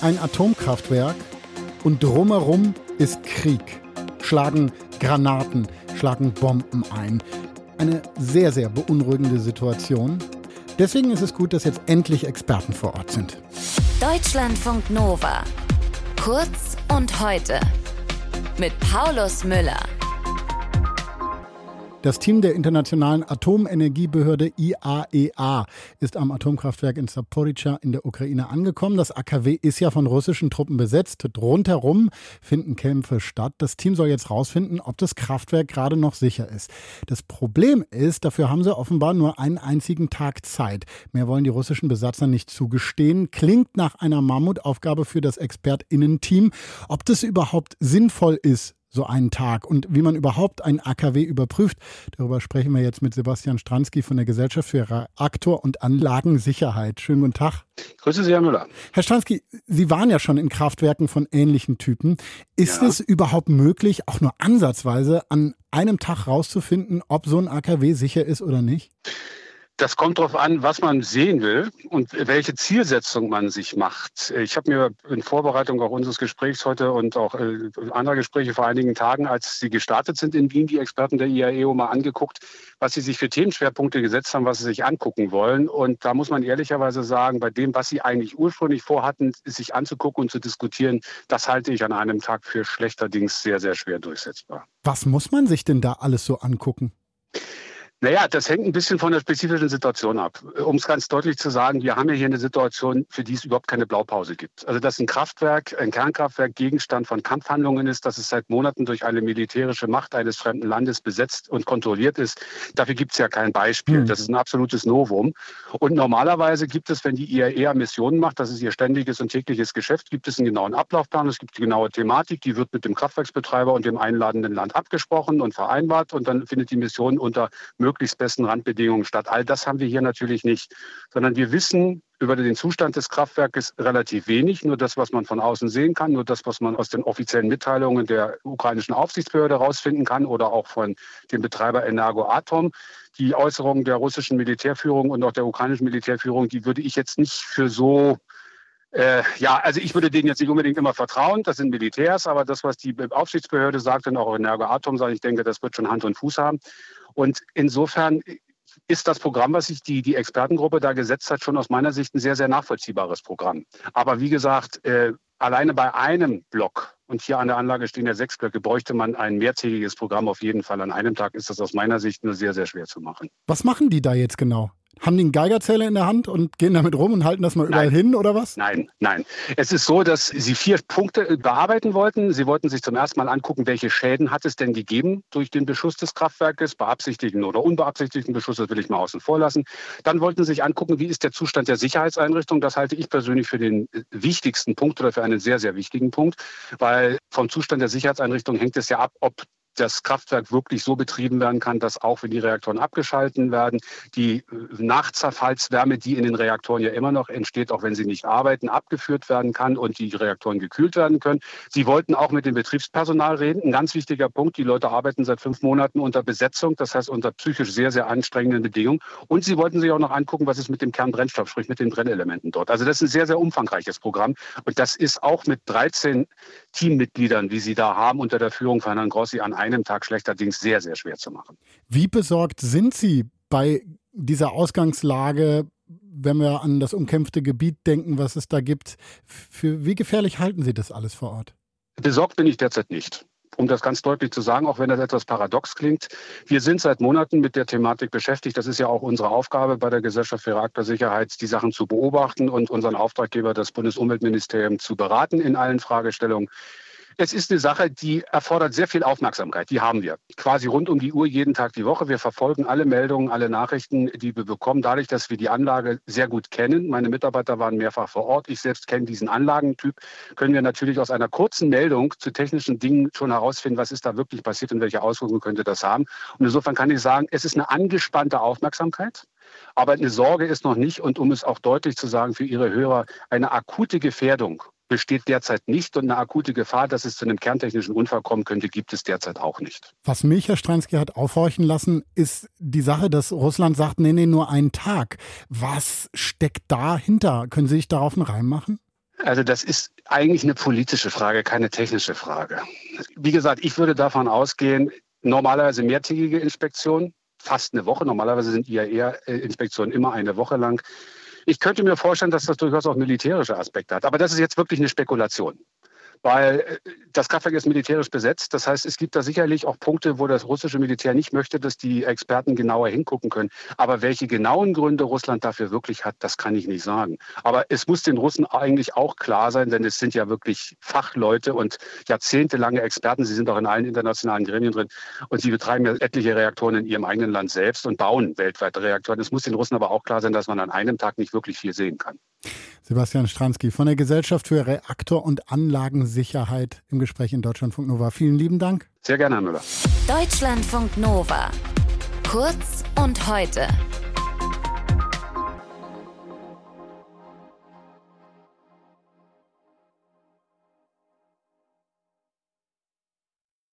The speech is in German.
ein Atomkraftwerk und drumherum ist Krieg. Schlagen Granaten, schlagen Bomben ein. Eine sehr, sehr beunruhigende Situation. Deswegen ist es gut, dass jetzt endlich Experten vor Ort sind. Deutschlandfunk Nova. Kurz und heute. Mit Paulus Müller. Das Team der Internationalen Atomenergiebehörde IAEA e ist am Atomkraftwerk in Saporica in der Ukraine angekommen. Das AKW ist ja von russischen Truppen besetzt. Rundherum finden Kämpfe statt. Das Team soll jetzt rausfinden, ob das Kraftwerk gerade noch sicher ist. Das Problem ist, dafür haben sie offenbar nur einen einzigen Tag Zeit. Mehr wollen die russischen Besatzer nicht zugestehen. Klingt nach einer Mammutaufgabe für das ExpertInnen-Team. Ob das überhaupt sinnvoll ist, so einen Tag und wie man überhaupt ein AKW überprüft. Darüber sprechen wir jetzt mit Sebastian Stransky von der Gesellschaft für Reaktor- und Anlagensicherheit. Schönen guten Tag. Grüße Sie, Herr Müller. Herr Stransky, Sie waren ja schon in Kraftwerken von ähnlichen Typen. Ist ja. es überhaupt möglich, auch nur ansatzweise an einem Tag rauszufinden, ob so ein AKW sicher ist oder nicht? Das kommt darauf an, was man sehen will und welche Zielsetzung man sich macht. Ich habe mir in Vorbereitung auch unseres Gesprächs heute und auch äh, anderer Gespräche vor einigen Tagen, als sie gestartet sind in Wien, die Experten der IAEO mal angeguckt, was sie sich für Themenschwerpunkte gesetzt haben, was sie sich angucken wollen. Und da muss man ehrlicherweise sagen, bei dem, was sie eigentlich ursprünglich vorhatten, sich anzugucken und zu diskutieren, das halte ich an einem Tag für schlechterdings sehr, sehr schwer durchsetzbar. Was muss man sich denn da alles so angucken? Naja, das hängt ein bisschen von der spezifischen Situation ab. Um es ganz deutlich zu sagen, wir haben ja hier eine Situation, für die es überhaupt keine Blaupause gibt. Also dass ein Kraftwerk, ein Kernkraftwerk Gegenstand von Kampfhandlungen ist, dass es seit Monaten durch eine militärische Macht eines fremden Landes besetzt und kontrolliert ist, dafür gibt es ja kein Beispiel. Mhm. Das ist ein absolutes Novum. Und normalerweise gibt es, wenn die IAEA Missionen macht, das ist ihr ständiges und tägliches Geschäft, gibt es einen genauen Ablaufplan, es gibt die genaue Thematik, die wird mit dem Kraftwerksbetreiber und dem einladenden Land abgesprochen und vereinbart und dann findet die Mission unter möglichen möglichst besten Randbedingungen statt. All das haben wir hier natürlich nicht, sondern wir wissen über den Zustand des Kraftwerkes relativ wenig, nur das, was man von außen sehen kann, nur das, was man aus den offiziellen Mitteilungen der ukrainischen Aufsichtsbehörde herausfinden kann oder auch von dem Betreiber Energoatom. Die Äußerungen der russischen Militärführung und auch der ukrainischen Militärführung, die würde ich jetzt nicht für so äh, ja, also ich würde denen jetzt nicht unbedingt immer vertrauen. Das sind Militärs, aber das, was die Aufsichtsbehörde sagt und auch Energoatom sagt, ich denke, das wird schon Hand und Fuß haben. Und insofern ist das Programm, was sich die, die Expertengruppe da gesetzt hat, schon aus meiner Sicht ein sehr, sehr nachvollziehbares Programm. Aber wie gesagt, äh, alleine bei einem Block, und hier an der Anlage stehen ja sechs Blöcke, bräuchte man ein mehrtägiges Programm auf jeden Fall. An einem Tag ist das aus meiner Sicht nur sehr, sehr schwer zu machen. Was machen die da jetzt genau? Haben die einen Geigerzähler in der Hand und gehen damit rum und halten das mal überall hin oder was? Nein, nein. Es ist so, dass Sie vier Punkte bearbeiten wollten. Sie wollten sich zum ersten Mal angucken, welche Schäden hat es denn gegeben durch den Beschuss des Kraftwerkes, beabsichtigten oder unbeabsichtigten Beschuss, das will ich mal außen vor lassen. Dann wollten Sie sich angucken, wie ist der Zustand der Sicherheitseinrichtung. Das halte ich persönlich für den wichtigsten Punkt oder für einen sehr, sehr wichtigen Punkt, weil vom Zustand der Sicherheitseinrichtung hängt es ja ab, ob das Kraftwerk wirklich so betrieben werden kann, dass auch wenn die Reaktoren abgeschalten werden, die äh, Nachzerfallswärme, die in den Reaktoren ja immer noch entsteht, auch wenn sie nicht arbeiten, abgeführt werden kann und die Reaktoren gekühlt werden können. Sie wollten auch mit dem Betriebspersonal reden. Ein ganz wichtiger Punkt. Die Leute arbeiten seit fünf Monaten unter Besetzung, das heißt unter psychisch sehr, sehr anstrengenden Bedingungen. Und sie wollten sich auch noch angucken, was ist mit dem Kernbrennstoff, sprich mit den Brennelementen dort. Also das ist ein sehr, sehr umfangreiches Programm. Und das ist auch mit 13 Teammitgliedern, wie sie da haben, unter der Führung von Herrn Grossi an einem Tag schlechterdings sehr, sehr schwer zu machen. Wie besorgt sind Sie bei dieser Ausgangslage, wenn wir an das umkämpfte Gebiet denken, was es da gibt? Für, wie gefährlich halten Sie das alles vor Ort? Besorgt bin ich derzeit nicht um das ganz deutlich zu sagen, auch wenn das etwas paradox klingt. Wir sind seit Monaten mit der Thematik beschäftigt. Das ist ja auch unsere Aufgabe bei der Gesellschaft für Reaktorsicherheit, die Sachen zu beobachten und unseren Auftraggeber, das Bundesumweltministerium, zu beraten in allen Fragestellungen. Es ist eine Sache, die erfordert sehr viel Aufmerksamkeit. Die haben wir quasi rund um die Uhr, jeden Tag die Woche. Wir verfolgen alle Meldungen, alle Nachrichten, die wir bekommen. Dadurch, dass wir die Anlage sehr gut kennen, meine Mitarbeiter waren mehrfach vor Ort, ich selbst kenne diesen Anlagentyp, können wir natürlich aus einer kurzen Meldung zu technischen Dingen schon herausfinden, was ist da wirklich passiert und welche Auswirkungen könnte das haben. Und insofern kann ich sagen, es ist eine angespannte Aufmerksamkeit. Aber eine Sorge ist noch nicht, und um es auch deutlich zu sagen für Ihre Hörer, eine akute Gefährdung besteht derzeit nicht und eine akute Gefahr, dass es zu einem kerntechnischen Unfall kommen könnte, gibt es derzeit auch nicht. Was mich, Herr Stransky, hat aufhorchen lassen, ist die Sache, dass Russland sagt, nee, nee, nur einen Tag. Was steckt dahinter? Können Sie sich darauf einen Reim machen? Also das ist eigentlich eine politische Frage, keine technische Frage. Wie gesagt, ich würde davon ausgehen, normalerweise mehrtägige Inspektion, fast eine Woche. Normalerweise sind IAEA-Inspektionen immer eine Woche lang. Ich könnte mir vorstellen, dass das durchaus auch militärische Aspekte hat. Aber das ist jetzt wirklich eine Spekulation weil äh, das Kraftwerk ist militärisch besetzt. Das heißt, es gibt da sicherlich auch Punkte, wo das russische Militär nicht möchte, dass die Experten genauer hingucken können. Aber welche genauen Gründe Russland dafür wirklich hat, das kann ich nicht sagen. Aber es muss den Russen eigentlich auch klar sein, denn es sind ja wirklich Fachleute und jahrzehntelange Experten. Sie sind auch in allen internationalen Gremien drin und sie betreiben ja etliche Reaktoren in ihrem eigenen Land selbst und bauen weltweite Reaktoren. Es muss den Russen aber auch klar sein, dass man an einem Tag nicht wirklich viel sehen kann. Sebastian Stransky von der Gesellschaft für Reaktor- und Anlagensicherheit im Gespräch in Deutschlandfunk Nova. Vielen lieben Dank. Sehr gerne, Herr Müller. Deutschlandfunk Nova. Kurz und heute.